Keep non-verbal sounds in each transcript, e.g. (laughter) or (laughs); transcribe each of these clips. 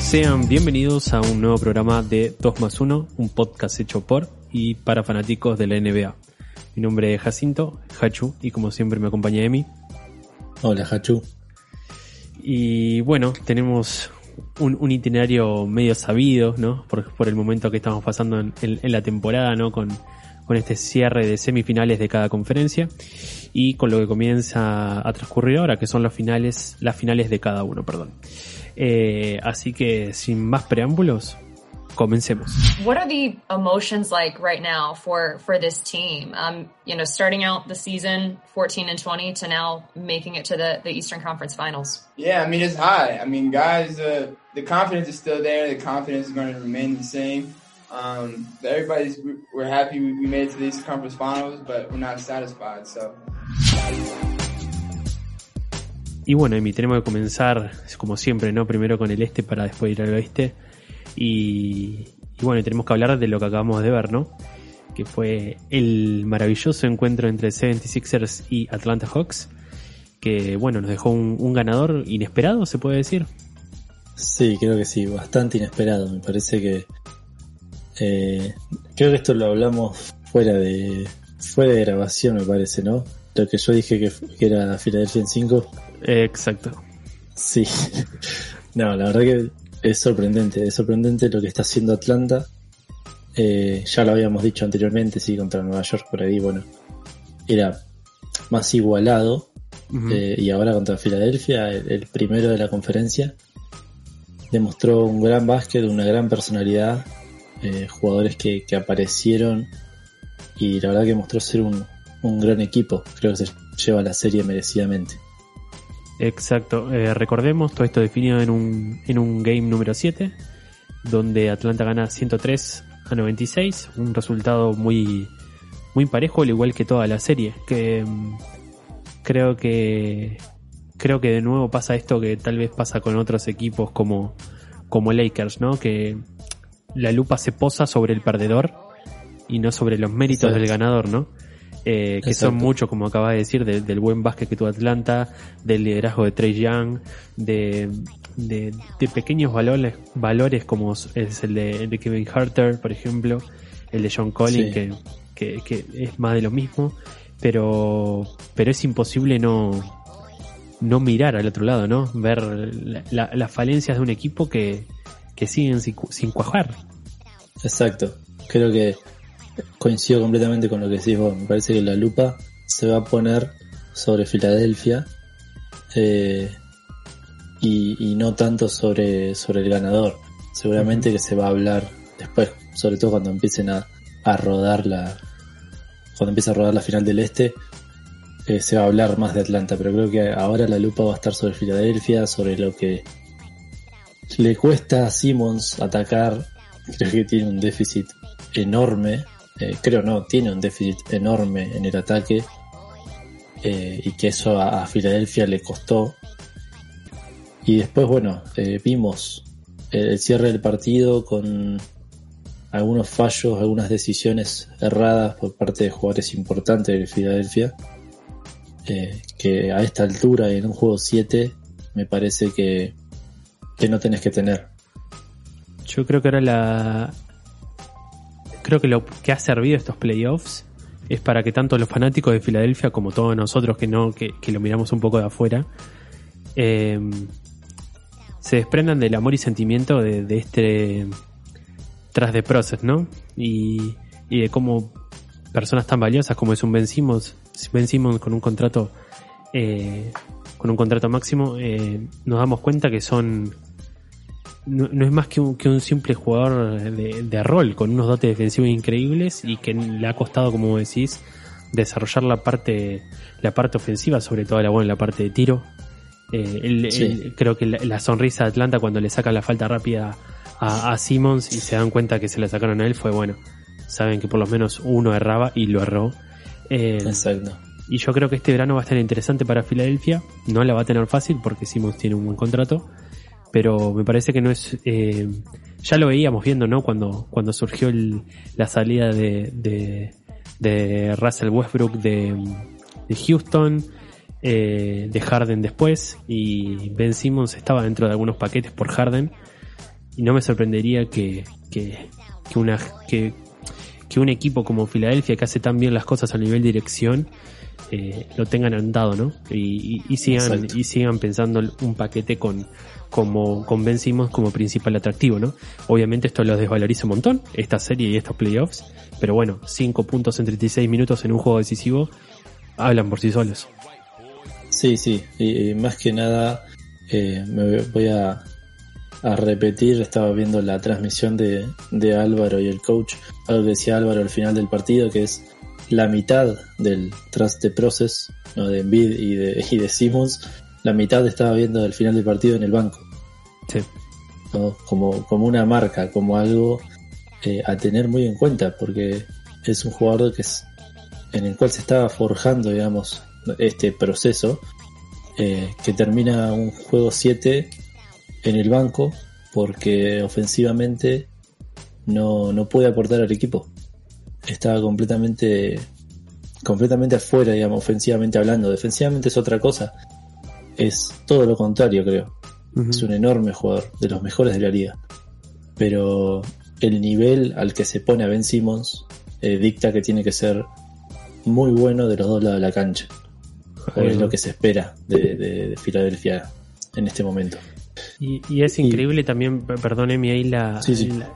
Sean bienvenidos a un nuevo programa de 2 más 1, un podcast hecho por y para fanáticos de la NBA. Mi nombre es Jacinto, Hachu, y como siempre me acompaña Emi. Hola, Hachu. Y bueno, tenemos un, un itinerario medio sabido, ¿no? Por, por el momento que estamos pasando en, en- en la temporada, ¿no? Con, con este cierre de semifinales de cada conferencia y con lo que comienza a transcurrir ahora, que son las finales, las finales de cada uno, perdón. Eh, así que sin más preámbulos, comencemos. What are the emotions like right now for for this team? Um, you know, starting out the season 14 and 20 to now making it to the the Eastern Conference Finals. Yeah, I mean it's high. I mean, guys, uh, the confidence is still there. The confidence is going to remain the same. Um, everybody's we're happy we, we made it to the Eastern Conference Finals, but we're not satisfied. So Y bueno, Emi, tenemos que comenzar, como siempre, ¿no? Primero con el este para después ir al oeste. Y, y bueno, tenemos que hablar de lo que acabamos de ver, ¿no? Que fue el maravilloso encuentro entre 76ers y Atlanta Hawks. Que bueno, nos dejó un, un ganador inesperado, se puede decir. Sí, creo que sí, bastante inesperado. Me parece que. Eh, creo que esto lo hablamos fuera de. fuera de grabación, me parece, ¿no? Lo que yo dije que, que era Philadelphia en 5. Eh, exacto. Sí. (laughs) no, la verdad que es sorprendente. Es sorprendente lo que está haciendo Atlanta. Eh, ya lo habíamos dicho anteriormente, sí, contra Nueva York por ahí, bueno. Era más igualado. Eh, y ahora contra Filadelfia, el, el primero de la conferencia, demostró un gran básquet, una gran personalidad, eh, jugadores que, que aparecieron y la verdad que mostró ser un, un gran equipo. Creo que se lleva la serie merecidamente. Exacto. Eh, recordemos, todo esto definido en un, en un game número 7, donde Atlanta gana 103 a 96, un resultado muy, muy parejo, al igual que toda la serie, que mm, creo que creo que de nuevo pasa esto que tal vez pasa con otros equipos como, como Lakers, ¿no? Que la lupa se posa sobre el perdedor y no sobre los méritos Exacto. del ganador, ¿no? Eh, que son Exacto. mucho, como acaba de decir, de- del buen básquet que tuvo Atlanta, del liderazgo de Trey Young, de, de, de pequeños valores, valores como es el de, el de Kevin Harter, por ejemplo, el de John Collins, Sí. que, que, que es más de lo mismo, pero, pero es imposible no, no mirar al otro lado, ¿no? Ver la- la- las falencias de un equipo que, que siguen sin, sin cuajar. Exacto. Creo que coincido completamente con lo que decís vos. Me parece que la lupa se va a poner sobre Filadelfia eh, y, y no tanto sobre, sobre el ganador. Seguramente que se va a hablar después, sobre todo cuando empiecen a, a rodar la cuando empiece a rodar la final del este eh, se va a hablar más de Atlanta, pero creo que ahora la lupa va a estar sobre Filadelfia, sobre lo que le cuesta a Simmons atacar. Creo que tiene un déficit enorme. eh, creo no, tiene un déficit enorme en el ataque. eh, y que eso a, Filadelfia le costó. Y después, bueno, eh, vimos el, cierre del partido con algunos fallos, algunas decisiones erradas por parte de jugadores importantes de Filadelfia. que a esta altura en un juego 7 me parece que, que no tenés que tener. Yo creo que ahora la, creo que lo que ha servido estos playoffs es para que tanto los fanáticos de Filadelfia como todos nosotros que no, que, que lo miramos un poco de afuera, eh, se desprendan del amor y sentimiento de, de este tras de process, ¿no? Y, y de cómo personas tan valiosas como es un Ben Simmons, Ben Simmons con un contrato eh, con un contrato máximo, eh, nos damos cuenta que son no, no es más que un, que un simple jugador de, de rol con unos dotes defensivos increíbles y que le ha costado, como decís, desarrollar la parte la parte ofensiva, sobre todo la, bueno, la parte de tiro. Eh, el- Sí. el- creo que la, la sonrisa de Atlanta cuando le sacan la falta rápida a, a Simmons y se dan cuenta que se la sacaron a él fue bueno. Saben que por lo menos uno erraba y lo erró. Eh, Exacto. y yo creo que este verano va a estar interesante para Filadelfia. No la va a tener fácil porque Simmons tiene un buen contrato. Pero me parece que no es... eh, ya lo veíamos viendo, ¿no? Cuando, cuando surgió el- la salida de, de, de Russell Westbrook de, de Houston, eh, de Harden después. Y Ben Simmons estaba dentro de algunos paquetes por Harden. Y no me sorprendería que, que, que una, que, que un equipo como Filadelfia, que hace tan bien las cosas a nivel dirección, eh, lo tengan andado, ¿no? Y, y- y sigan, Exacto. y sigan pensando un paquete con, como, con Ben Simmons como principal atractivo, ¿no? Obviamente esto lo desvaloriza un montón, esta serie y estos playoffs, pero bueno, 5 puntos en 36 minutos en un juego decisivo hablan por sí solos. Sí, sí, y, más que nada eh, me voy a, a repetir, estaba viendo la transmisión de, de Álvaro y el coach, algo que decía Álvaro al final del partido, que es la mitad del trust de process, ¿no? de Embiid y de, y de Simmons, la mitad estaba viendo al final del partido en el banco, Sí. ¿no? como, como una marca, como algo eh, a tener muy en cuenta, porque es un jugador que es, en el cual se estaba forjando, digamos, este proceso, eh, que termina un juego 7 en el banco, porque ofensivamente no, no puede aportar al equipo. Estaba completamente, completamente afuera, digamos, ofensivamente hablando. Defensivamente es otra cosa. Es todo lo contrario, creo. Es un enorme jugador, de los mejores de la liga. Pero el nivel al que se pone a Ben Simmons eh, dicta que tiene que ser muy bueno de los dos lados de la cancha. Es lo que se espera de, de- de Filadelfia en este momento. Y, y es increíble también, p- perdóneme ahí, la, Sí, sí. la-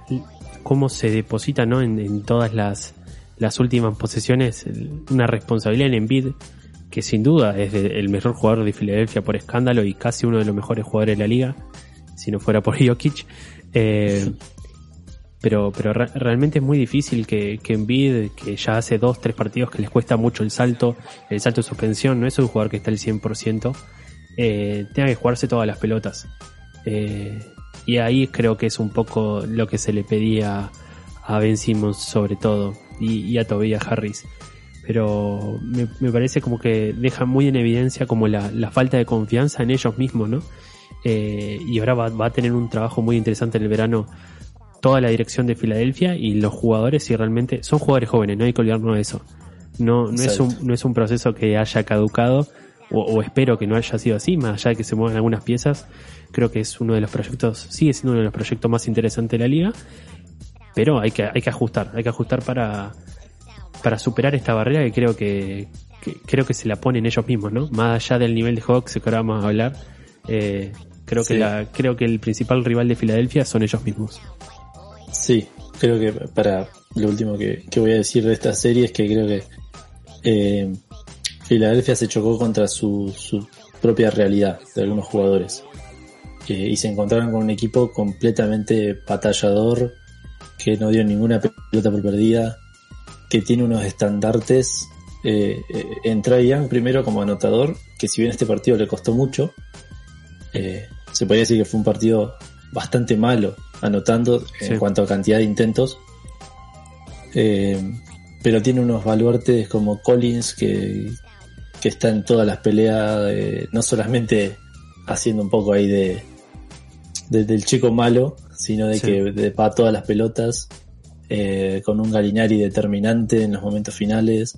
cómo se deposita ¿no? en, en todas las, las últimas posesiones una responsabilidad en Embiid, que sin duda es el mejor jugador de Filadelfia por escándalo y casi uno de los mejores jugadores de la liga, si no fuera por (laughs) Jokic. Eh, pero pero re- realmente es muy difícil que, que que ya hace dos, tres partidos que les cuesta mucho el salto, el salto de suspensión, no es un jugador que está al 100%, eh, tenga que jugarse todas las pelotas. Eh, y ahí creo que es un poco lo que se le pedía a Ben Simmons sobre todo y, y a Tobias Harris. Pero me, me parece como que deja muy en evidencia como la, la falta de confianza en ellos mismos, ¿no? Eh, y ahora va, va a tener un trabajo muy interesante en el verano toda la dirección de Filadelfia y los jugadores si realmente son jugadores jóvenes, no hay que olvidarnos de eso. No, no es un, no es un proceso que haya caducado o, o espero que no haya sido así, más allá de que se muevan algunas piezas, creo que es uno de los proyectos, sigue siendo uno de los proyectos más interesantes de la liga, pero hay que, hay que ajustar, hay que ajustar para, para superar esta barrera que creo que, que- creo que se la ponen ellos mismos, ¿no? Más allá del nivel de Hawks que ahora vamos a hablar, eh, creo que la, creo que el principal rival de Filadelfia son ellos mismos. Sí, creo que para lo último que, que voy a decir de esta serie es que creo que eh, Filadelfia se chocó contra su, su propia realidad de algunos jugadores Eh, y se encontraron con un equipo completamente batallador que no dio ninguna pelota por perdida, que tiene unos estandartes. Eh, eh, en Trae Young primero como anotador, que si bien este partido le costó mucho, eh, se podría decir que fue un partido bastante malo anotando Sí. en cuanto a cantidad de intentos. Eh, pero tiene unos baluartes como Collins que, que está en todas las peleas, eh, no solamente haciendo un poco ahí de, de- del chico malo, sino de Sí. que de, para todas las pelotas, eh, con un Galinari determinante en los momentos finales,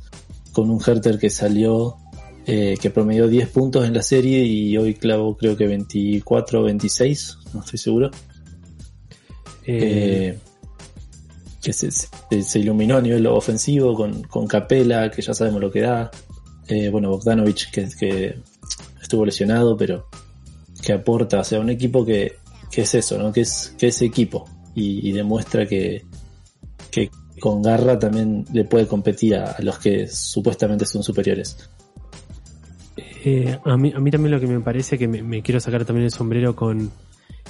con un Herter que salió, eh, que promedió 10 puntos en la serie y hoy clavó creo que 24 o 26, no estoy seguro. Eh, que se, se, se iluminó a nivel ofensivo con, con Capela, que ya sabemos lo que da. Bueno, Bogdanovich, que, que estuvo lesionado, pero que aporta, o sea, un equipo que, que es eso, ¿no? Que es, que es equipo y, y demuestra que, que con garra también le puede competir a, a los que supuestamente son superiores. Eh, a, mí, a mí también lo que me parece que me, quiero sacar también el sombrero con,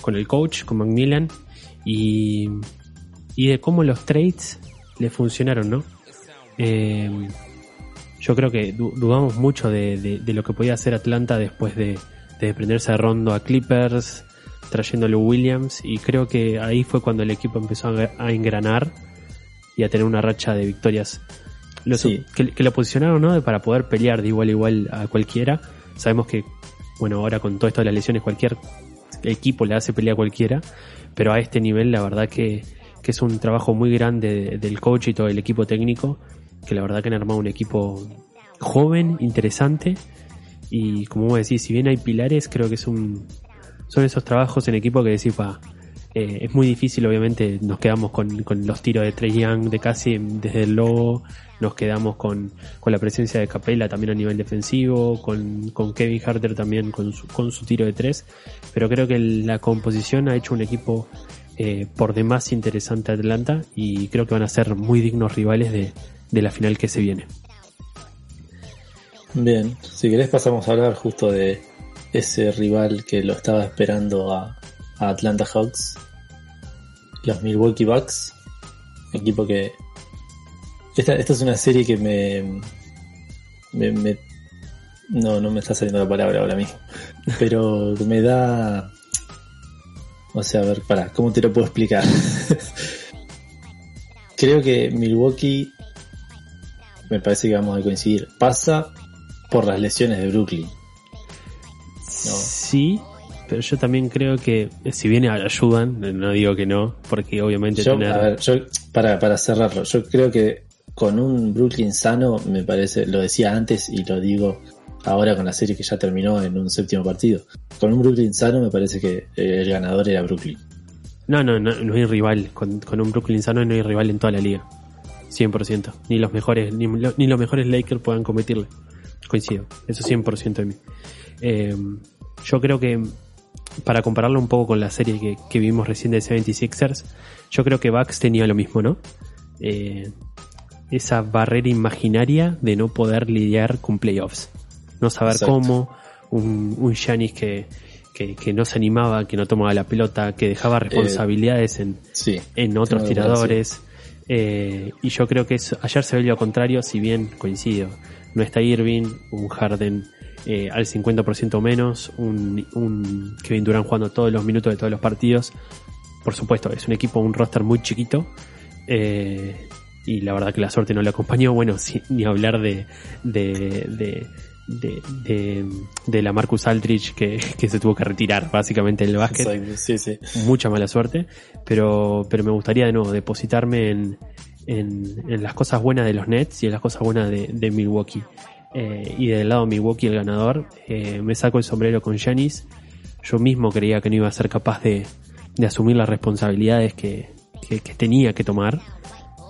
con el coach, con Macmillan, y, y de cómo los trades le funcionaron, ¿no? Eh, yo creo que du- dudamos mucho de, de- lo que podía hacer Atlanta después de, de desprenderse de Rondo a Clippers, trayéndole Williams, y creo que ahí fue cuando el equipo empezó a, a engranar y a tener una racha de victorias. Sí. que, que lo posicionaron, ¿no? Para poder pelear de igual a igual a cualquiera. Sabemos que, bueno, ahora con todo esto de las lesiones, cualquier equipo le hace pelea a cualquiera, pero a este nivel la verdad que, que es un trabajo muy grande de- del coach y todo el equipo técnico, que la verdad que han armado un equipo joven, interesante, y como vos decís, si bien hay pilares, creo que es un, son esos trabajos en equipo que decís, pa, eh, es muy difícil, obviamente, nos quedamos con, los tiros de Trey Young de casi desde el logo, nos quedamos con, la presencia de Capela también a nivel defensivo, con, Kevin Harter también con su, tiro de tres, pero creo que la composición ha hecho un equipo eh, por demás interesante a Atlanta y creo que van a ser muy dignos rivales de, la final que se viene. Bien, si querés pasamos a hablar justo de ese rival que lo estaba esperando a Atlanta Hawks, los Milwaukee Bucks, equipo que... Esta, esta es una serie que me, me, me- No, no me está saliendo la palabra ahora mismo, (laughs) pero me da... O sea, a ver, para, ¿cómo te lo puedo explicar? (laughs) Creo que Milwaukee, me parece que vamos a coincidir, pasa por las lesiones de Brooklyn. Sí, pero yo también creo que si bien ayudan, no digo que no, porque obviamente Yo, tener... a ver, yo, para, para cerrarlo, yo creo que con un Brooklyn sano, me parece, lo decía antes y lo digo ahora con la serie que ya terminó en un séptimo partido. Con un Brooklyn sano, me parece que eh, el ganador era Brooklyn. No, no, no, no hay rival. Con, con un Brooklyn sano no hay rival en toda la liga. 100%. Ni los mejores, ni, lo- ni los mejores Lakers puedan competirle. Coincido. Eso 100% de mí. Eh, yo creo que, para compararlo un poco con la serie que, que vimos recién de 76ers, yo creo que Bucks tenía lo mismo, ¿no? Eh, esa barrera imaginaria de no poder lidiar con playoffs. No saber Exacto. cómo, un, un Giannis que, que, que no se animaba, que no tomaba la pelota, que dejaba responsabilidades en, Sí. en otros tiradores. Eh, y yo creo que eso, ayer se ve lo contrario, si bien coincido. No está Irving, un Harden eh, al 50% menos, un, un Kevin Durant jugando todos los minutos de todos los partidos. Por supuesto, es un equipo, un roster muy chiquito. eh, y la verdad que la suerte no le acompañó. Bueno, (laughs) sin, ni hablar de, de, de, de, de, de la Marcus Aldridge que, que se tuvo que retirar básicamente del básquet Sí, sí. mucha mala suerte, pero, pero me gustaría de nuevo depositarme en, en, en las cosas buenas de los Nets y en las cosas buenas de, de Milwaukee. Eh, y del lado de Milwaukee, el ganador, eh, me saco el sombrero con Giannis. Yo mismo creía que no iba a ser capaz de, de asumir las responsabilidades que, que, tenía que tomar.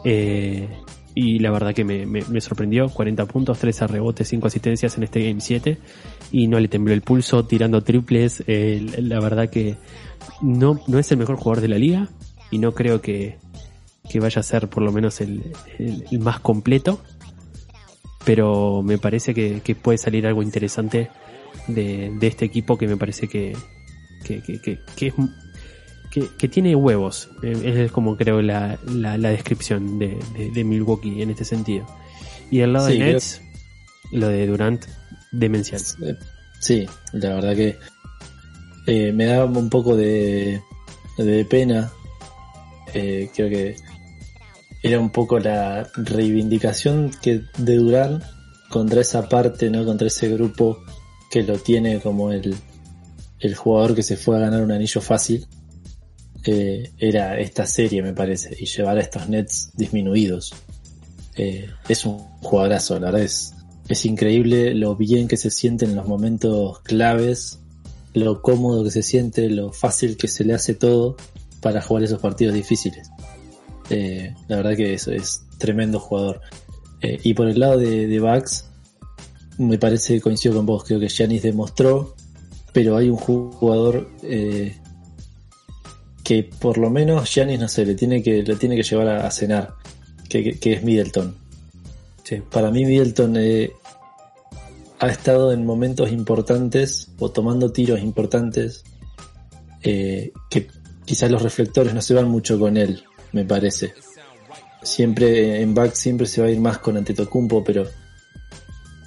Eh, y la verdad que me, sorprendió. 40 puntos, 13 rebotes, 5 asistencias en este Game 7. Y no le tembló el pulso tirando triples. La verdad que no, no es el mejor jugador de la liga. Y no creo que, que vaya a ser por lo menos el- el más completo. Pero me parece que, que puede salir algo interesante de, de este equipo que me parece que, que, que, que- que es que, que tiene huevos. Eh, Es como creo la, la, la descripción de, de, de Milwaukee en este sentido. Y del lado Sí, de creo- Nets, lo de Durant, demencial. Sí, la verdad que eh, me da un poco de, de pena. Eh, creo que era un poco la reivindicación que de Durán contra esa parte, ¿no? Contra ese grupo que lo tiene como el, el jugador que se fue a ganar un anillo fácil. Eh, era esta serie, me parece, y llevar a estos Nets disminuidos. Eh, es un jugadorazo, la verdad es, es increíble lo bien que se siente en los momentos claves, lo cómodo que se siente, lo fácil que se le hace todo para jugar esos partidos difíciles. Eh, la verdad que es, es tremendo jugador. Eh, y por el lado de, de Bucks, me parece, coincido con vos, creo que Giannis demostró, pero hay un jugador eh, que por lo menos Giannis, no sé, le tiene que, le tiene que llevar a, a cenar, que, que- que es Middleton. Sí. Para mí Middleton ha estado en momentos importantes o tomando tiros importantes que quizás los reflectores no se van mucho con él, me parece. Siempre en back siempre se va a ir más con Antetokounmpo, pero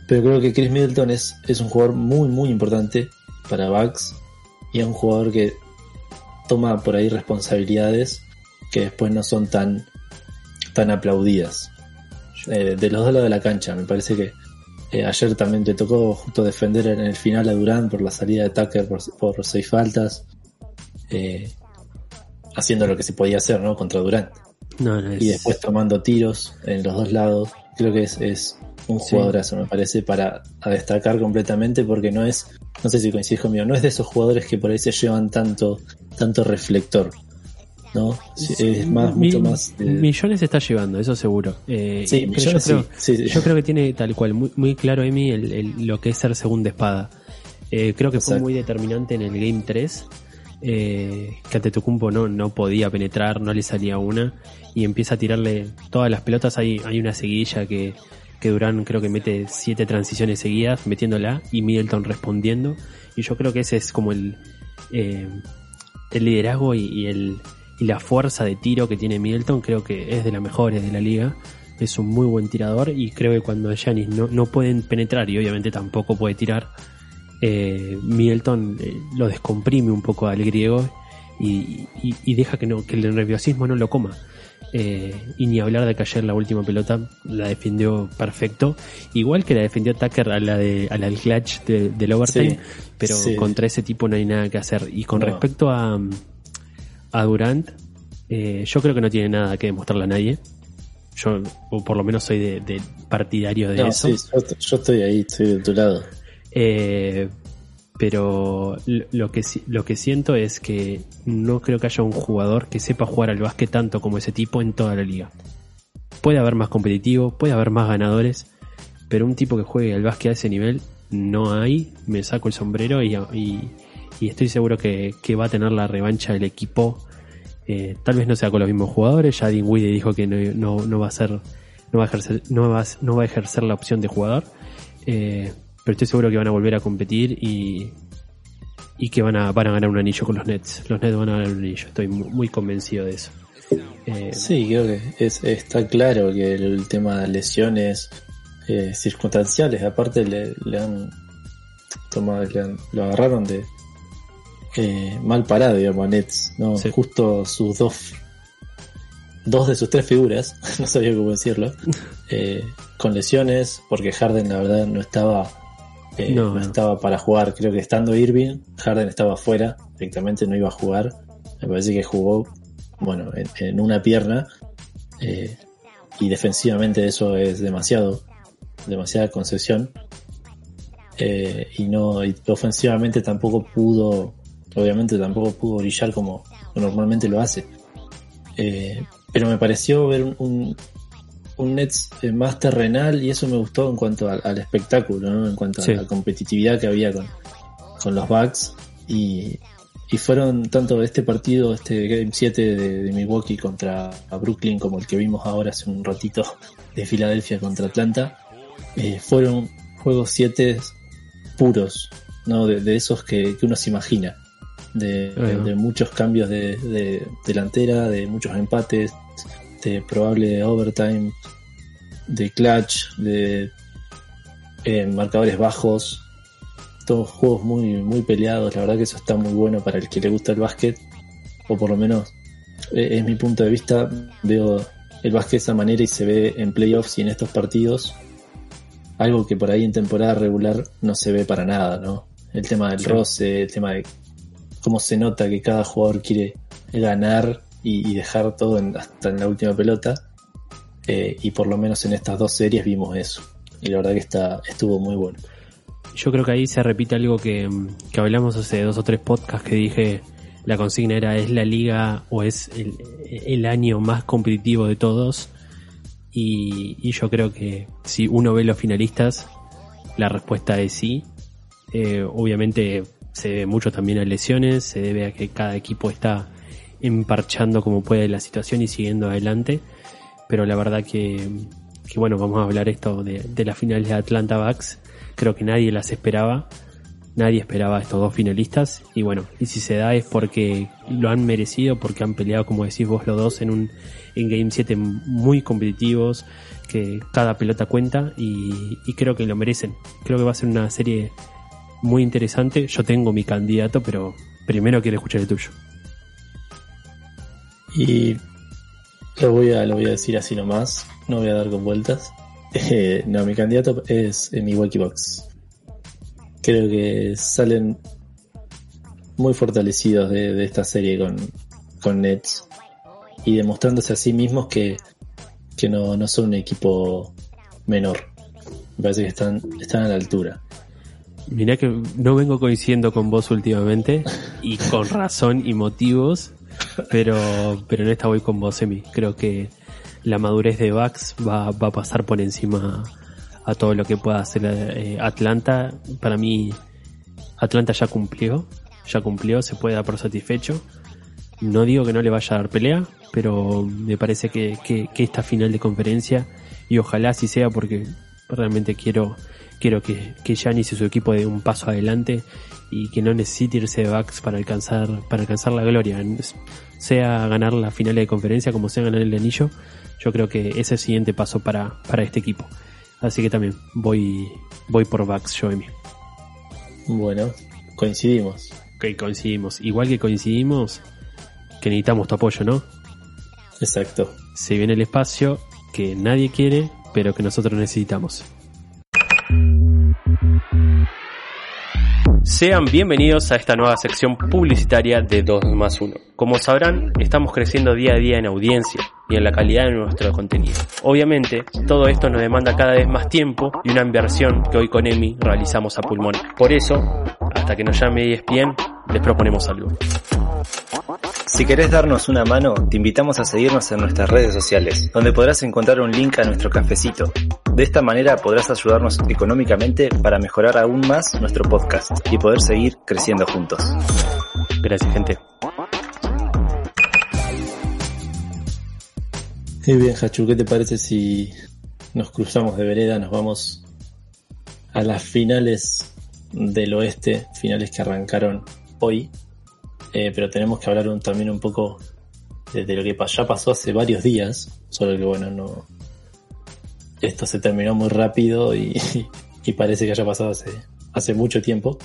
pero creo que Chris Middleton es, es un jugador muy muy importante para Bucks y es un jugador que toma por ahí responsabilidades que después no son tan tan aplaudidas eh, de los dos lados de la cancha. Me parece que eh, ayer también le tocó justo defender en el final a Durán por la salida de Tucker por, por seis faltas, eh, haciendo lo que se podía hacer, ¿no? Contra Durán. No, no es. Y después tomando tiros en los dos lados. Creo que es, es un Sí. jugadorazo, me parece, para a destacar completamente porque no es, no sé si coincides conmigo, no es de esos jugadores que por ahí se llevan tanto, tanto reflector. ¿No? Sí, es más, mucho más. eh, Millones está llevando, eso seguro. Eh, Sí, millones yo, creo, sí, sí, sí. yo creo que tiene tal cual, muy, muy claro, Emi, el, el- lo que es ser segunda espada. Eh, creo que fue muy determinante en el Game 3. Eh, que Antetokounmpo no, no podía penetrar, no le salía una. Y empieza a tirarle todas las pelotas. Hay, hay una seguidilla que, que Durán creo que mete siete transiciones seguidas, metiéndola. Y Middleton respondiendo. Y yo creo que ese es como el, eh, el liderazgo y, y el, y la fuerza de tiro que tiene Middleton creo que es de las mejores de la liga. Es un muy buen tirador y creo que cuando Giannis no, no pueden penetrar y obviamente tampoco puede tirar, eh, Middleton eh, lo descomprime un poco al griego y, y- y deja que, no, que el nerviosismo no lo coma. Eh, y ni hablar de que ayer la última pelota la defendió perfecto, igual que la defendió Tucker a la de a la del clutch de- del overtime, Sí, pero sí. contra ese tipo no hay nada que hacer. Y con No. respecto a, a Durant, eh, yo creo que no tiene nada que demostrarle a nadie. Yo, o por lo menos soy de, de partidario de no, eso. sí, yo, yo estoy ahí, estoy de tu lado. Eh, pero lo que, lo que siento es que no creo que haya un jugador que sepa jugar al básquet tanto como ese tipo en toda la liga. Puede haber más competitivo, puede haber más ganadores, pero un tipo que juegue al básquet a ese nivel no hay. Me saco el sombrero y, estoy seguro que, va a tener la revancha del equipo. Eh, tal vez no sea con los mismos jugadores. Ya Dinwiddie dijo que no, va a ejercer, no va a ejercer la opción de jugador. Eh, pero estoy seguro que van a volver a competir y, y que van a, van a ganar un anillo con los Nets. Los Nets van a ganar un anillo, estoy muy, muy convencido de eso. Eh, Sí, creo que es, está claro que el, tema de lesiones eh, circunstanciales, aparte le, le han tomado, le han- lo agarraron de eh, mal parado, digamos, a Nets, ¿no? Sí. Justo sus dos, dos de sus tres figuras, (laughs) no sabía cómo decirlo, (laughs) con lesiones, porque Harden la verdad no estaba, eh, No, estaba para jugar, creo que estando Irving, Harden estaba afuera, directamente no iba a jugar, me parece que jugó bueno, en, en una pierna. eh, y defensivamente eso es demasiado, demasiada concesión. Eh, y no, y ofensivamente tampoco pudo, obviamente tampoco pudo brillar como normalmente lo hace. Pero me pareció ver un, un, un Nets eh, más terrenal y eso me gustó en cuanto al, al espectáculo, ¿no? en cuanto Sí. a la competitividad que había con, con los Bucks. Y, y fueron tanto este partido, este Game 7 de, de Milwaukee contra Brooklyn, como el que vimos ahora hace un ratito de Filadelfia contra Atlanta, eh, fueron juegos 7 puros, ¿no? De, de esos que, que uno se imagina. De muchos cambios de, de delantera, de muchos empates, de probable overtime, de clutch, de eh, marcadores bajos, todos juegos muy, muy peleados, la verdad que eso está muy bueno para el que le gusta el básquet, o por lo menos eh, es mi punto de vista, veo el básquet de esa manera y se ve en playoffs y en estos partidos, algo que por ahí en temporada regular no se ve para nada, ¿no? El tema del roce, el tema de cómo se nota que cada jugador quiere ganar y, dejar todo hasta en la última pelota, eh, y por lo menos en estas dos series vimos eso, y la verdad que está, estuvo muy bueno. yo creo que ahí se repite algo que, que hablamos hace dos o tres podcasts que dije la consigna era es la liga o es el, el año más competitivo de todos y, y yo creo que si uno ve los finalistas la respuesta es sí Eh, obviamente se debe mucho también a lesiones se debe a que cada equipo está emparchando como puede la situación y siguiendo adelante pero la verdad que, que bueno vamos a hablar esto de, de las finales de Atlanta Bucks creo que nadie las esperaba nadie esperaba a estos dos finalistas y bueno, y si se da es porque lo han merecido, porque han peleado, como decís vos, los dos en un en Game 7 muy competitivos, que cada pelota cuenta y, y creo que lo merecen. Creo que va a ser una serie muy interesante. Yo tengo mi candidato, pero primero quiero escuchar el tuyo. Y lo voy a, lo voy a decir así nomás, no voy a dar con vueltas. Eh, no, mi candidato es eh, Milwaukee Bucks. Creo que salen muy fortalecidos de, de esta serie con, con Nets y demostrándose a sí mismos que, que no, no son un equipo menor. Me parece que están, están a la altura. Mirá que no vengo coincidiendo con vos últimamente y con (laughs) razón y motivos, pero, pero en esta voy con vos, Emi. Creo que la madurez de Bucks va, va a pasar por encima a todo lo que pueda hacer eh, Atlanta. Para mí, Atlanta ya cumplió, ya cumplió, se puede dar por satisfecho. No digo que no le vaya a dar pelea, pero me parece que, que, que esta final de conferencia, y ojalá así sea porque realmente quiero, quiero que, que Giannis y su equipo dé un paso adelante y que no necesite irse de Bucks para alcanzar, para alcanzar la gloria. Sea ganar la final de conferencia como sea ganar el anillo, yo creo que ese es el siguiente paso para, para este equipo. Así que también voy, voy por Bucks, yo Emi. Bueno, coincidimos. Ok, coincidimos. Igual que coincidimos que necesitamos tu apoyo, ¿no? Exacto. Se viene el espacio que nadie quiere, pero que nosotros necesitamos. Sean bienvenidos a esta nueva sección publicitaria de 2 más 1. Como sabrán, estamos creciendo día a día en audiencia y en la calidad de nuestro contenido. Obviamente, todo esto nos demanda cada vez más tiempo y una inversión que hoy con EMI realizamos a pulmón. Por eso, hasta que nos llame ESPN, les proponemos algo. Si querés darnos una mano, te invitamos a seguirnos en nuestras redes sociales, donde podrás encontrar un link a nuestro cafecito. De esta manera podrás ayudarnos económicamente para mejorar aún más nuestro podcast y poder seguir creciendo juntos. Gracias, gente. Muy bien, Hachu, ¿qué te parece si nos cruzamos de vereda, nos vamos a las finales del oeste, finales que arrancaron hoy? Eh, pero tenemos que hablar un, también un poco de, de lo que ya pasó hace varios días, solo que bueno, no. Esto se terminó muy rápido y, (laughs) y parece que haya pasado hace, hace mucho tiempo.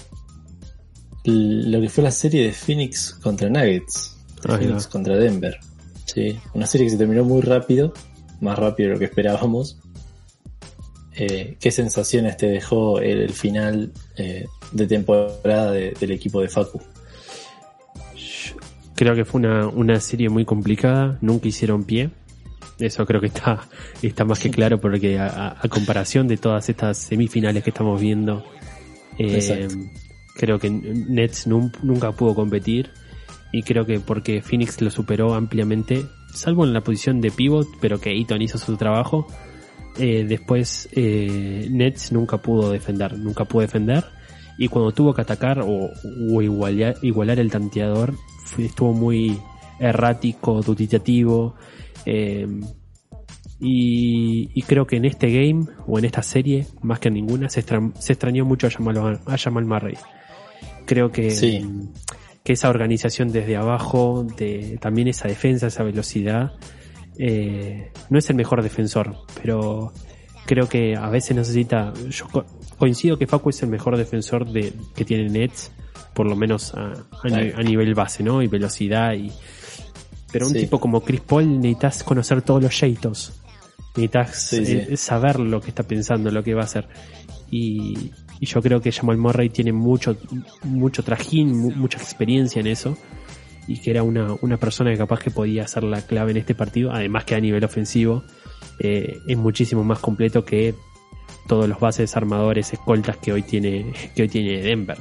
Lo que fue la serie de Phoenix contra Nuggets, Phoenix contra Denver. Sí, una serie que se terminó muy rápido, más rápido de lo que esperábamos. Eh, ¿Qué sensaciones te dejó el, el final eh, de temporada de- del equipo de Facu? Creo que fue una, una serie muy complicada, nunca hicieron pie. Eso creo que está, está más que claro porque a, comparación de todas estas semifinales que estamos viendo, eh, creo que Nets nun- nunca pudo competir. Y creo que porque Phoenix lo superó ampliamente, salvo en la posición de pivot, pero que Eaton hizo su trabajo, eh, después eh, Nets nunca pudo defender, nunca pudo defender. Y cuando tuvo que atacar o, o igualar, igualar el tanteador estuvo muy errático, duditativo eh, y, y creo que en este game o en esta serie más que en ninguna se, extra- se extrañó mucho a Jamal, a Jamal Murray creo que, Sí. que esa organización desde abajo de también esa defensa, esa velocidad eh, no es el mejor defensor, pero creo que a veces necesita. Yo coincido que Facu es el mejor defensor de que tiene Nets, por lo menos a, a ni- a nivel base, ¿no? Y velocidad y. Pero un Sí. tipo como Chris Paul necesitas conocer todos los sheitos. Necesitas sí. eh, saber lo que está pensando, lo que va a hacer. Y, y yo creo que Jamal Murray tiene mucho, mucho trajín, mu- mucha experiencia en eso y que era una, una persona que capaz que podía ser la clave en este partido, además que a nivel ofensivo eh, es muchísimo más completo que todos los bases, armadores, escoltas que hoy tiene, que hoy tiene Denver.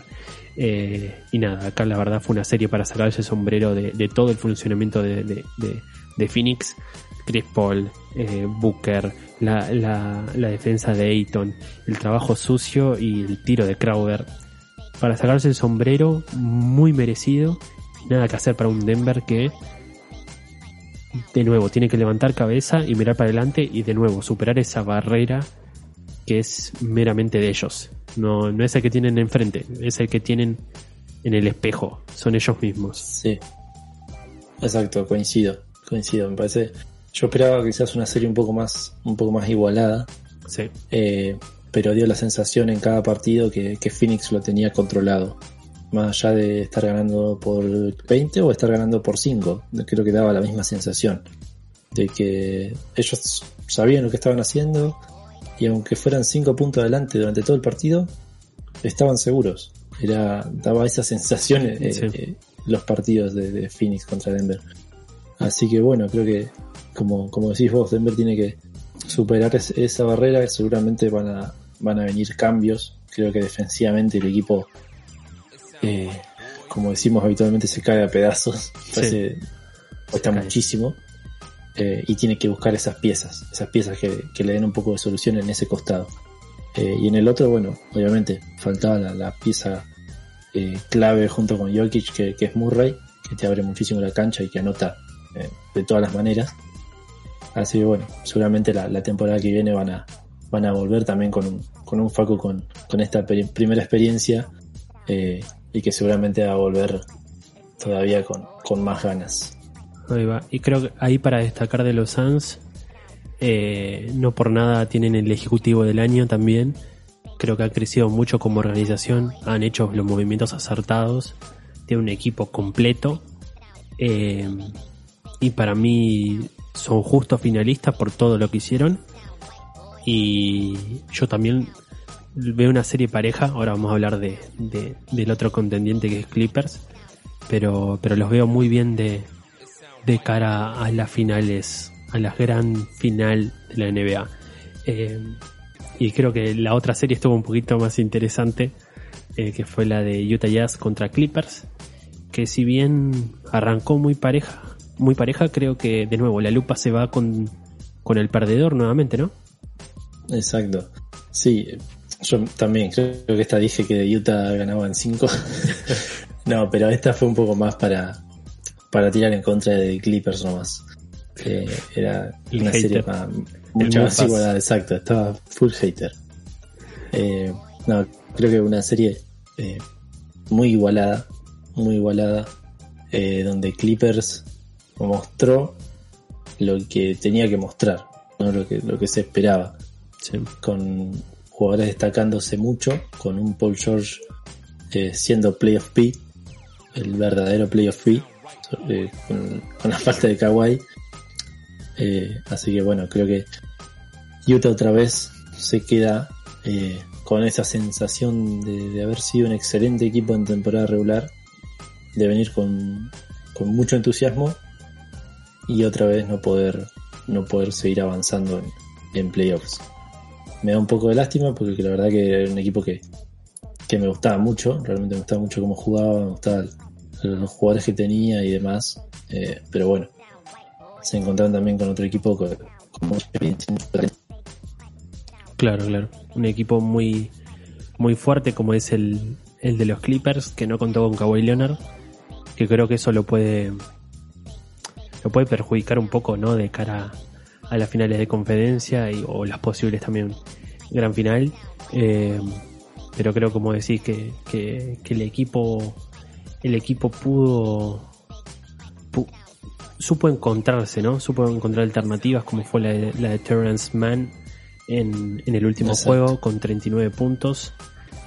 Eh, y nada, acá la verdad fue una serie para sacarse el sombrero de, todo el funcionamiento de, de, de- Phoenix. Chris Paul, eh, Booker, la, la, la defensa de Ayton, el trabajo sucio y el tiro de Crowder. Para sacarse el sombrero, muy merecido. Nada que hacer para un Denver que, de nuevo, tiene que levantar cabeza y mirar para adelante y de nuevo superar esa barrera que es meramente de ellos. No, no es el que tienen enfrente, es el que tienen en el espejo. Son ellos mismos. Sí. Exacto, coincido. Coincido, me parece. Yo esperaba quizás una serie un poco más, un poco más igualada. Sí. eh, pero dio la sensación en cada partido que, que Phoenix lo tenía controlado. Más allá de estar ganando por 20 o estar ganando por 5. Creo que daba la misma sensación. De que ellos sabían lo que estaban haciendo y aunque fueran 5 puntos adelante durante todo el partido, estaban seguros. Era, daba esa sensación eh, Sí. eh, los partidos de, de Phoenix contra Denver. Así que bueno, creo que como, como decís vos, Denver tiene que superar es- esa barrera, seguramente van a, van a venir cambios. Creo que defensivamente el equipo, eh, como decimos habitualmente, se cae a pedazos. Parece- cuesta muchísimo. Eh, y tiene que buscar esas piezas, esas piezas que, que le den un poco de solución en ese costado. Eh, y en el otro, bueno, obviamente faltaba la, la pieza eh, clave junto con Jokic, que, que es Murray, que te abre muchísimo la cancha y que anota eh, de todas las maneras. Así que bueno, seguramente la, la temporada que viene van a, van a volver también con un, con un Facu con, con esta primera experiencia y que seguramente va a volver todavía con, con más ganas. Ahí va. Y creo que ahí para destacar de los Suns, eh, no por nada tienen el ejecutivo del año también. Creo que ha crecido mucho como organización, han hecho los movimientos acertados, tiene un equipo completo. eh, y para mí son justos finalistas por todo lo que hicieron. Y yo también veo una serie pareja, ahora vamos a hablar de, de- del otro contendiente que es Clippers, pero, pero los veo muy bien de, de cara a las finales, a la gran final de la NBA. Eh, y creo que la otra serie estuvo un poquito más interesante, eh, que fue la de Utah Jazz contra Clippers, que si bien arrancó muy pareja, muy pareja, creo que de nuevo la lupa se va con, con el perdedor nuevamente, ¿no? Exacto. Sí, yo también creo que esta dije que Utah ganaba en 5. (laughs) no, pero esta fue un poco más para, para tirar en contra de Clippers nomás. Que era El una serie hater. mucho El más igualada, exacto. Estaba full hater. Eh, no, creo que una serie eh, muy igualada, muy igualada, eh, donde Clippers mostró lo que tenía que mostrar, no lo que, lo que se esperaba Sí. con jugadores destacándose mucho, con un Paul George eh, siendo playoff P, el verdadero playoff P, eh, con, la falta de Kawhi. Eh, así que bueno, creo que Utah otra vez se queda eh, con esa sensación de, haber sido un excelente equipo en temporada regular, de venir con, mucho entusiasmo y otra vez no poder, no poder seguir avanzando en, playoffs me da un poco de lástima porque la verdad que era un equipo que, que me gustaba mucho, realmente me gustaba mucho cómo jugaba, me gustaban los jugadores que tenía y demás, eh, pero bueno, se encontraron también con otro equipo con. Claro, claro. Un equipo muy, muy fuerte como es el, el de los Clippers, que no contó con Kawhi Leonard, que creo que eso lo puede, lo puede perjudicar un poco, ¿no? De cara a las finales de conferencia y, o las posibles también gran final. Eh, pero creo, como decís, que, que el equipo, el equipo pudo, pu- supo encontrarse, ¿no? Supo encontrar alternativas como fue la de, la de Terrence Mann en, en el último Exacto. juego con 39 puntos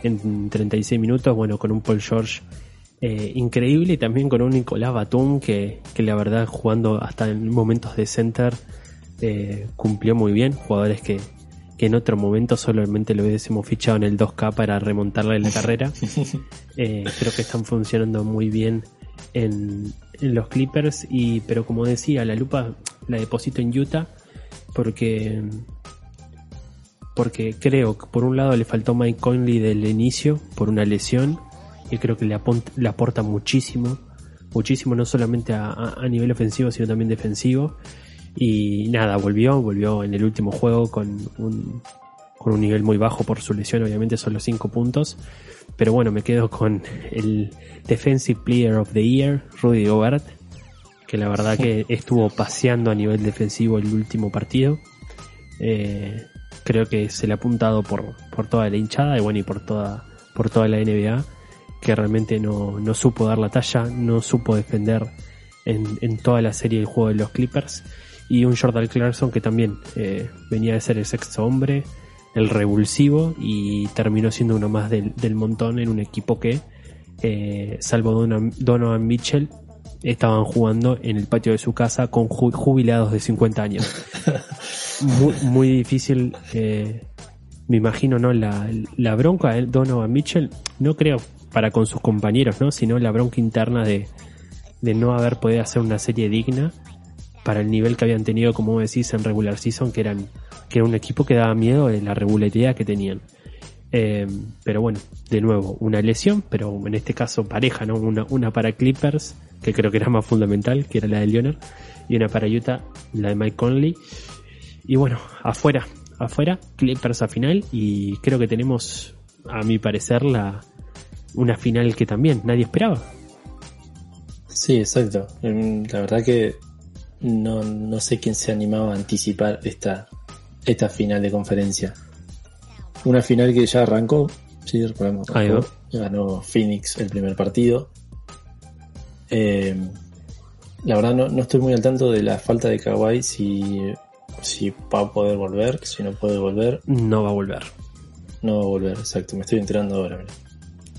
en 36 minutos, bueno, con un Paul George eh, increíble y también con un Nicolás Batum que, que la verdad jugando hasta en momentos de center eh, cumplió muy bien, jugadores que, que en otro momento solamente lo hubiésemos fichado en el 2K para remontarle la carrera. (laughs) Eh, creo que están funcionando muy bien en, en los Clippers y pero como decía, la lupa la deposito en Utah porque porque creo que por un lado le faltó Mike Conley del inicio por una lesión y creo que le, le aporta muchísimo, muchísimo no solamente a, a- a nivel ofensivo, sino también defensivo. Y nada, volvió, volvió en el último juego con un, con un nivel muy bajo por su lesión, obviamente solo 5 puntos. Pero bueno, me quedo con el Defensive Player of the Year, Rudy Gobert, que la verdad (laughs) que estuvo paseando a nivel defensivo el último partido. Eh, creo que se le ha apuntado por, por toda la hinchada y bueno, y por toda, por toda la NBA, que realmente no, no supo dar la talla, no supo defender en, en toda la serie del juego de los Clippers. Y un Jordan Clarkson que también eh, venía de ser el sexto hombre, el revulsivo, y terminó siendo uno más del, del montón en un equipo que, eh, salvo Donovan, Donovan Mitchell, estaban jugando en el patio de su casa con ju- jubilados de 50 años. (laughs) muy, muy difícil, eh, me imagino, ¿no? La, la bronca de Donovan Mitchell, no creo para con sus compañeros, ¿no? Sino la bronca interna de, de no haber podido hacer una serie digna para el nivel que habían tenido, como decís, en regular season, que eran, que era un equipo que daba miedo de la regularidad que tenían. Eh, pero bueno, de nuevo, una lesión, pero en este caso pareja, ¿no? Una, una para Clippers, que creo que era más fundamental, que era la de Leonard, y una para Utah, la de Mike Conley. Y bueno, afuera, afuera, Clippers a final, y creo que tenemos, a mi parecer, la, una final que también nadie esperaba. Sí, exacto. Mm, La verdad que no, no sé quién se animaba a anticipar esta, esta final de conferencia. Una final que ya arrancó, sí, recordemos, Ahí va. arrancó. ganó Phoenix el primer partido. Eh, la verdad no, no estoy muy al tanto de la falta de Kawhi, si, si va a poder volver, si no puede volver, No va a volver. no va a volver, exacto, me estoy enterando ahora. mira.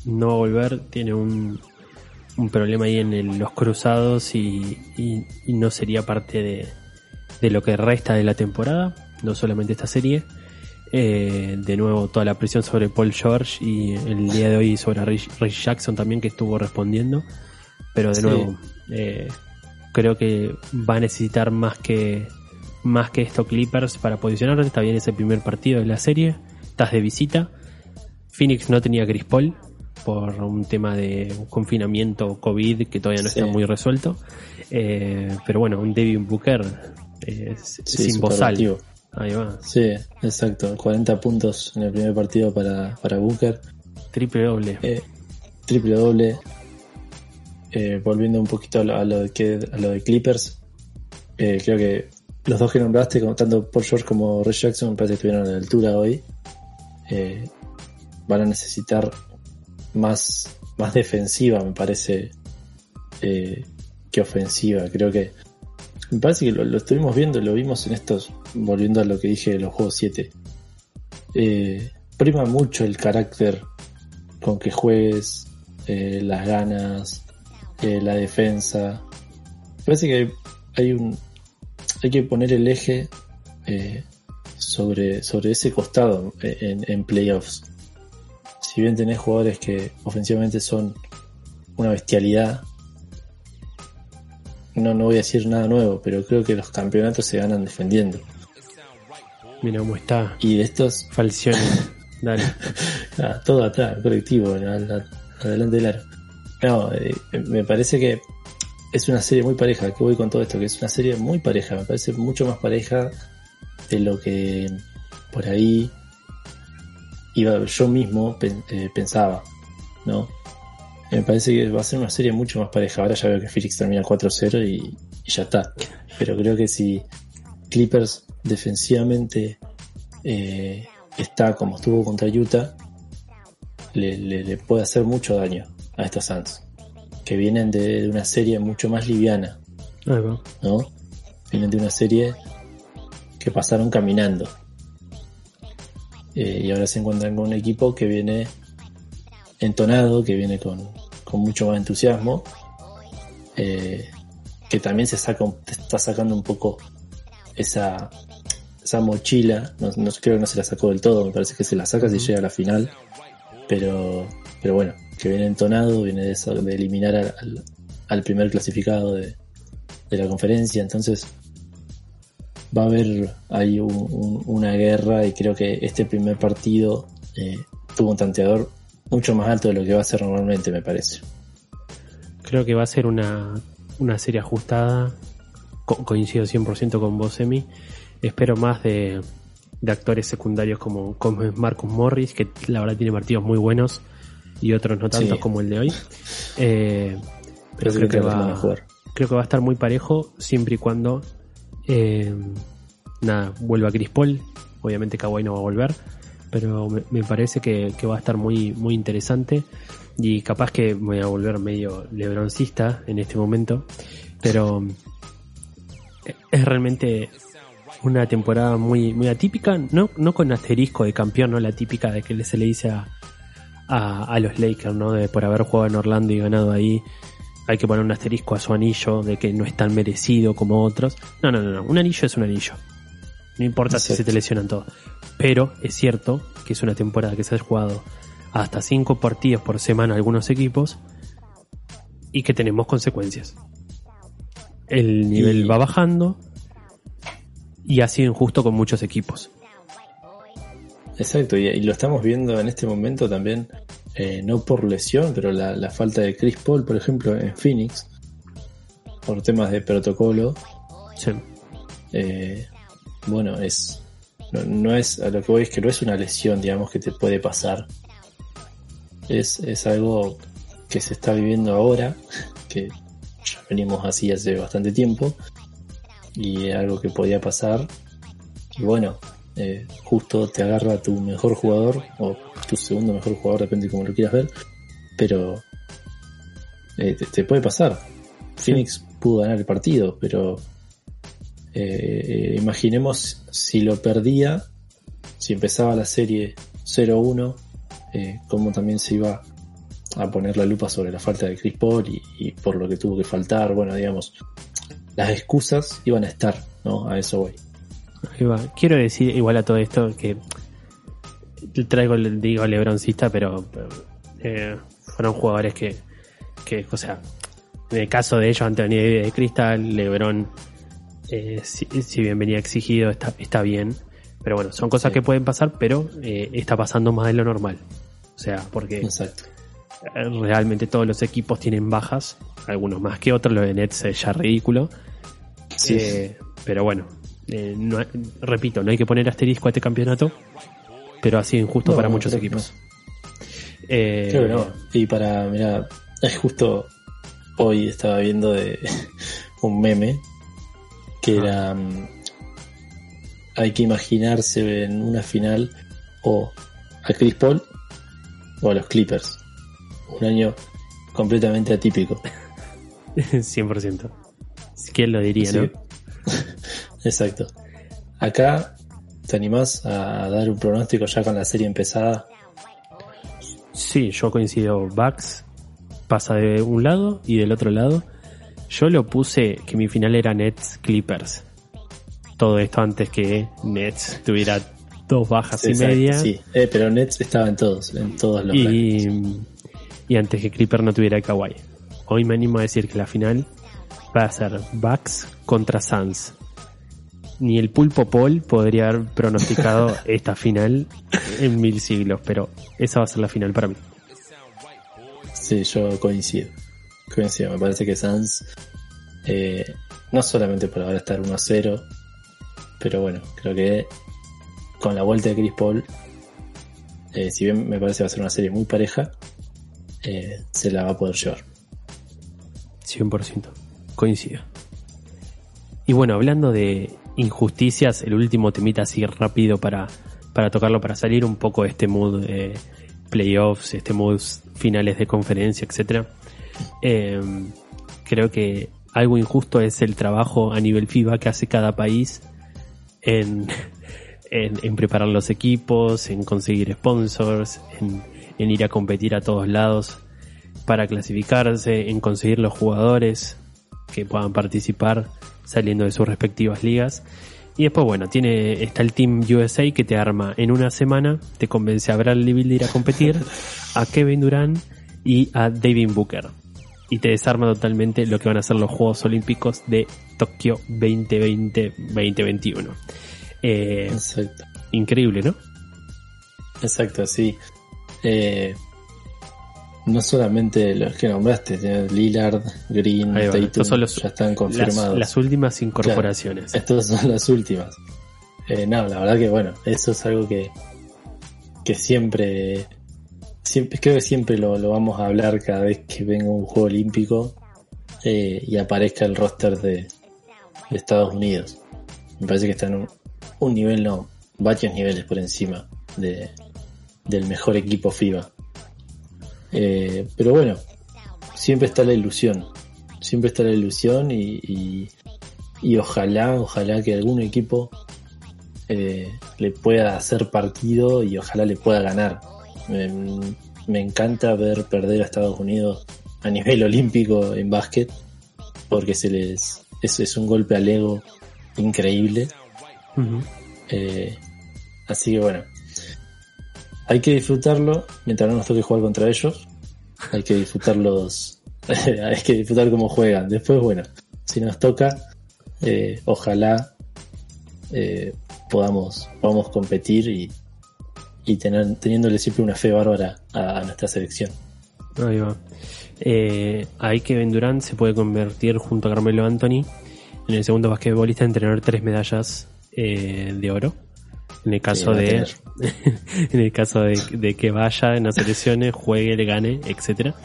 no va a volver, tiene un, un problema ahí en el- los cruzados y, y- y no sería parte de, de lo que resta de la temporada, no solamente esta serie. Eh, de nuevo, toda la presión sobre Paul George y el día de hoy sobre Ray Jackson también que estuvo respondiendo. Pero de Sí. nuevo, eh, creo que va a necesitar más que más que esto Clippers para posicionarse. Está bien ese primer partido de la serie. Estás de visita. Phoenix no tenía Chris Paul por un tema de confinamiento COVID que todavía no Sí. está muy resuelto. Eh, pero bueno, un Devin Booker eh, Sí, sin bozal. Ahí va. Sí, exacto, 40 puntos en el primer partido para, para Booker. Triple doble. Eh, triple doble. Eh, volviendo un poquito a lo, a lo de, que, a lo de Clippers, creo que los dos que nombraste, tanto Paul George como Ray Jackson, me parece que estuvieron a la altura hoy. Eh, van a necesitar más, más defensiva, me parece, eh, que ofensiva. Creo que me parece que lo, lo estuvimos viendo, lo vimos en estos, volviendo a lo que dije de los juegos 7. Eh, prima mucho el carácter con que juegues, eh, las ganas, la defensa. Me parece que hay, hay un hay que poner el eje sobre, sobre ese costado en, en playoffs. Si bien tenés jugadores que ofensivamente son una bestialidad, no, no voy a decir nada nuevo, pero creo que los campeonatos se ganan defendiendo. Mira cómo está Y de estos, Falcioni. (laughs) Dale. Ah, todo atrás, colectivo, adelante del aro. No, eh, me parece que es una serie muy pareja. que voy con todo esto? Que es una serie muy pareja. Me parece mucho más pareja de lo que por ahí iba, yo mismo pen- eh, pensaba, ¿no? Me parece que va a ser una serie mucho más pareja. Ahora ya veo que Phoenix termina 4-0 y, y ya está. Pero creo que si Clippers defensivamente eh, está como estuvo contra Utah, le, le- le puede hacer mucho daño a estos Suns, que vienen de, de una serie mucho más liviana. ¿no? Vienen de una serie que pasaron caminando. Eh, y ahora se encuentran con un equipo que viene entonado, que viene con, con mucho más entusiasmo, eh, que también se saca, está sacando un poco esa, esa mochila, no, no creo que no se la sacó del todo, me parece que se la saca si llega a la final, pero, pero bueno, que viene entonado, viene de, de eliminar al, al- al primer clasificado de, de la conferencia, entonces va a haber ahí un- un- una guerra y creo que este primer partido eh, tuvo un tanteador mucho más alto de lo que va a ser normalmente, me parece. Creo que va a ser una, una serie ajustada. Co- coincido 100% con vos, Emi. Espero más de, de actores secundarios como, como Marcus Morris, que la verdad tiene partidos muy buenos y otros no tanto Sí. como el de hoy. Eh, pero creo que, que van a va, jugar. creo que va a estar muy parejo siempre y cuando eh, nada, vuelva Chris Paul. Obviamente Kawhi no va a volver, pero me, parece que, que va a estar muy, muy interesante. Y capaz que me voy a volver medio lebroncista en este momento, pero es realmente una temporada muy, muy atípica, no, no con asterisco de campeón, no la típica de que se le dice a, a, a los Lakers, ¿no? De por haber jugado en Orlando y ganado ahí, hay que poner un asterisco a su anillo, de que no es tan merecido como otros. No, no, no, no. un anillo es un anillo. No importa si se te lesionan todos. Pero es cierto que es una temporada que se ha jugado hasta cinco partidos por semana algunos equipos y que tenemos consecuencias. El nivel Y- va bajando y ha sido injusto con muchos equipos. Exacto, y, y lo estamos viendo en este momento también, eh, no por lesión, pero la, la falta de Chris Paul, por ejemplo, en Phoenix, por temas de protocolo, Sí. eh, bueno, es no, no es a lo que voy es que no es una lesión, digamos, que te puede pasar. Es, es algo que se está viviendo ahora, (laughs) que ya venimos así hace bastante tiempo, y algo que podía pasar. Y bueno, eh, justo te agarra tu mejor jugador, o tu segundo mejor jugador, depende de cómo lo quieras ver, pero eh, te, te puede pasar. Phoenix pudo ganar el partido, pero eh, imaginemos si lo perdía, si empezaba la serie 0-1, eh, cómo también se iba a poner la lupa sobre la falta de Chris Paul y, y por lo que tuvo que faltar, bueno, digamos, las excusas iban a estar, ¿no? A eso voy. Ahí va. Quiero decir igual a todo esto que traigo digo lebroncista, pero, pero, eh, fueron jugadores que, que, o sea, en el caso de ellos, Anthony Davis de Cristal, Lebron, eh, si, si bien venía exigido, está, está bien. Pero bueno, son cosas Sí. que pueden pasar, pero eh, está pasando más de lo normal. O sea, porque Exacto. realmente todos los equipos tienen bajas, algunos más que otros, lo de Nets es ya ridículo. Sí. Eh, pero bueno, eh, no repito, no hay que poner asterisco a este campeonato, pero ha sido injusto No, para no, muchos equipos. Eh, Creo que no. Y para, mira, es justo hoy estaba viendo de (laughs) un meme que era mm, hay que imaginarse en una final o a Chris Paul o a los Clippers. Un año completamente atípico. (laughs) 100%. ¿Quién lo diría, Sí. no? (laughs) Exacto. Acá te animás a dar un pronóstico ya con la serie empezada. Sí, yo coincido. Bucks pasa de un lado y del otro lado. Yo lo puse que mi final era Nets Clippers. Todo esto antes que Nets tuviera dos bajas y media. Sí, Eh, pero Nets estaba en todos, en todos los y, y antes que Clipper no tuviera Kawhi. Hoy me animo a decir que la final va a ser Bucks contra Suns. Ni el pulpo Paul podría haber pronosticado (laughs) esta final en mil siglos, pero esa va a ser la final para mí. Sí, yo coincido. Coincido, me parece que Suns, eh, no solamente por ahora estar 1-0, pero bueno, creo que con la vuelta de Chris Paul, eh, si bien me parece que va a ser una serie muy pareja, eh, se la va a poder llevar. 100%. Coincido. Y bueno, hablando de injusticias, el último temita así rápido para, para tocarlo, para salir un poco de este mood de playoffs, este mood finales de conferencia, etcétera. Eh, creo que algo injusto es el trabajo a nivel FIBA que hace cada país en, (laughs) en, preparar los equipos, en conseguir sponsors, en ir a competir a todos lados para clasificarse, en conseguir los jugadores que puedan participar saliendo de sus respectivas ligas. Y después, bueno, tiene, está el Team USA que te arma en una semana, te convence a Bradley Beal de ir a competir, a Kevin Durant y a David Booker. Y te desarma totalmente lo que van a ser los Juegos Olímpicos de Tokio 2020-2021. Eh, Exacto. increíble, ¿no? Exacto, sí. Eh, no solamente los que nombraste, Lillard, Green, Ahí va, Tatum, estos son los- ya están Las, confirmados. las últimas incorporaciones. Estas son las últimas. Eh, no, la verdad que bueno, eso es algo que, que siempre, siempre, creo que siempre lo, lo vamos a hablar cada vez que venga un juego olímpico eh, y aparezca el roster de, de Estados Unidos. Me parece que está en un, un nivel, no, varios niveles por encima de, del mejor equipo FIBA. Eh, pero bueno, siempre está la ilusión. Siempre está la ilusión y, y, y ojalá, ojalá que algún equipo eh, le pueda hacer partido y ojalá le pueda ganar. Me, me encanta ver perder a Estados Unidos a nivel (laughs) olímpico en básquet porque se les es, es un golpe al ego increíble. Eh, así que bueno, hay que disfrutarlo mientras no nos toque jugar contra ellos. Hay que disfrutarlos, (laughs) hay que disfrutar cómo juegan. Después, bueno, si nos toca, eh, ojalá eh, podamos, podamos competir y, y tener, teniéndole siempre una fe bárbara a, nuestra selección. Ahí va. Eh, ahí Kevin Durant se puede convertir junto a Carmelo Anthony en el segundo basquetbolista en tener tres medallas eh, de oro. En el caso Sí, de (laughs) en el caso de, de que vaya en las selecciones, juegue, le gane, etcétera.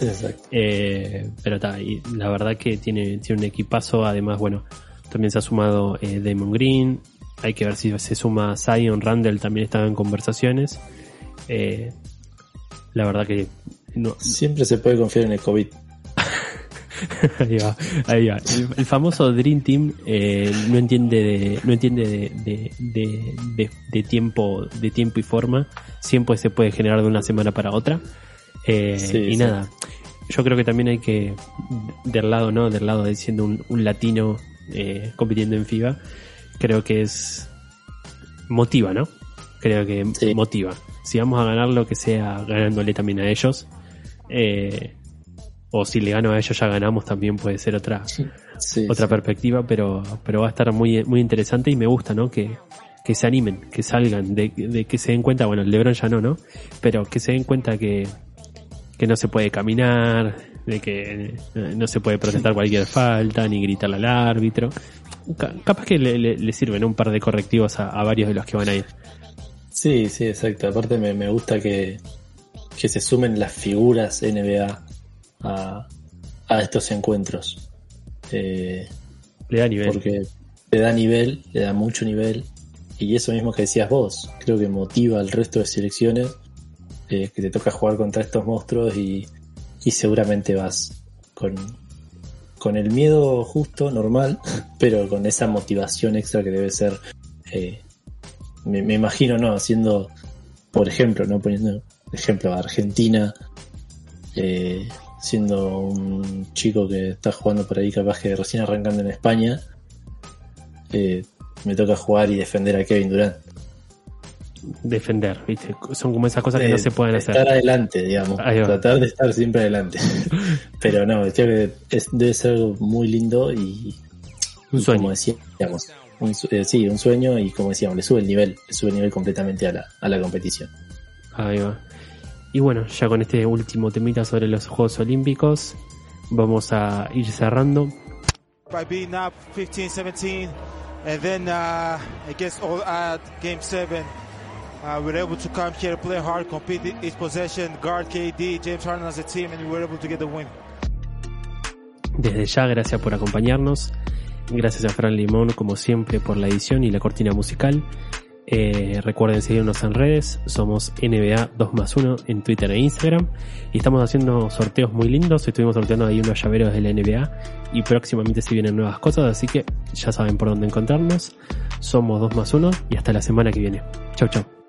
Eh, pero está, y la verdad que tiene, tiene un equipazo. Además, bueno, también se ha sumado eh, Damon Green. Hay que ver si se suma Zion Randall, también estaba en conversaciones. Eh, la verdad que no, Siempre se puede confiar en el COVID. (laughs) ahí va, ahí va. El, el famoso Dream Team eh, no entiende de, no entiende de, de, de, tiempo, de tiempo y forma. Siempre se puede generar de una semana para otra. Eh, Sí, y sí. nada, yo creo que también hay que, del lado, ¿no? Del lado de siendo un, un latino eh, compitiendo en FIBA, creo que es motiva, ¿no? Creo que Sí. motiva. Si vamos a ganar lo que sea ganándole también a ellos, eh, o si le gano a ellos ya ganamos también puede ser otra Sí, otra sí. perspectiva pero pero va a estar muy muy interesante y me gusta no que que se animen que salgan de, de que se den cuenta bueno el LeBron ya no no pero que se den cuenta que que no se puede caminar de que eh, no se puede protestar cualquier falta ni gritarle al árbitro. Ca- capaz que le, le- le sirven un par de correctivos a, a varios de los que van a ir. Sí, sí, exacto. Aparte me, me gusta que, que se sumen las figuras NBA a, a estos encuentros. Eh, le da nivel porque le da nivel, le da mucho nivel. Y eso mismo que decías vos, creo que motiva al resto de selecciones eh, que te toca jugar contra estos monstruos y, y seguramente vas con, con el miedo justo, normal, (laughs) pero con esa motivación extra que debe ser, eh, me, me imagino, ¿no? Haciendo, por ejemplo, ¿no? Poniendo ejemplo a Argentina, eh, siendo un chico que está jugando por ahí capaz que recién arrancando en España, eh, me toca jugar y defender a Kevin Durant. defender viste son como esas cosas que Eh, no se pueden hacer Estar adelante, digamos. Tratar de estar siempre adelante. (laughs) Pero no, creo que es, debe ser algo muy lindo y, un y sueño como decíamos, un, eh, sí, un sueño y como decíamos, le sube el nivel, le sube el nivel completamente a la, a la competición. Ahí va. Y bueno, ya con este último temita sobre los Juegos Olímpicos, vamos a ir cerrando. by beating up 15-17, and then uh, against all at Game 7, uh, we were able to come here, play hard, compete each possession, guard KD, James Harden as a team, and we were able to get the win. Desde ya, gracias por acompañarnos. Gracias a Fran Limón, como siempre, por la edición y la cortina musical. Eh, recuerden seguirnos en redes, somos NBA 2 más 1 en Twitter e Instagram. Y estamos haciendo sorteos muy lindos. Estuvimos sorteando ahí unos llaveros de la NBA. Y próximamente se vienen nuevas cosas, así que ya saben por dónde encontrarnos. Somos 2 más 1 y hasta la semana que viene. Chau, chau.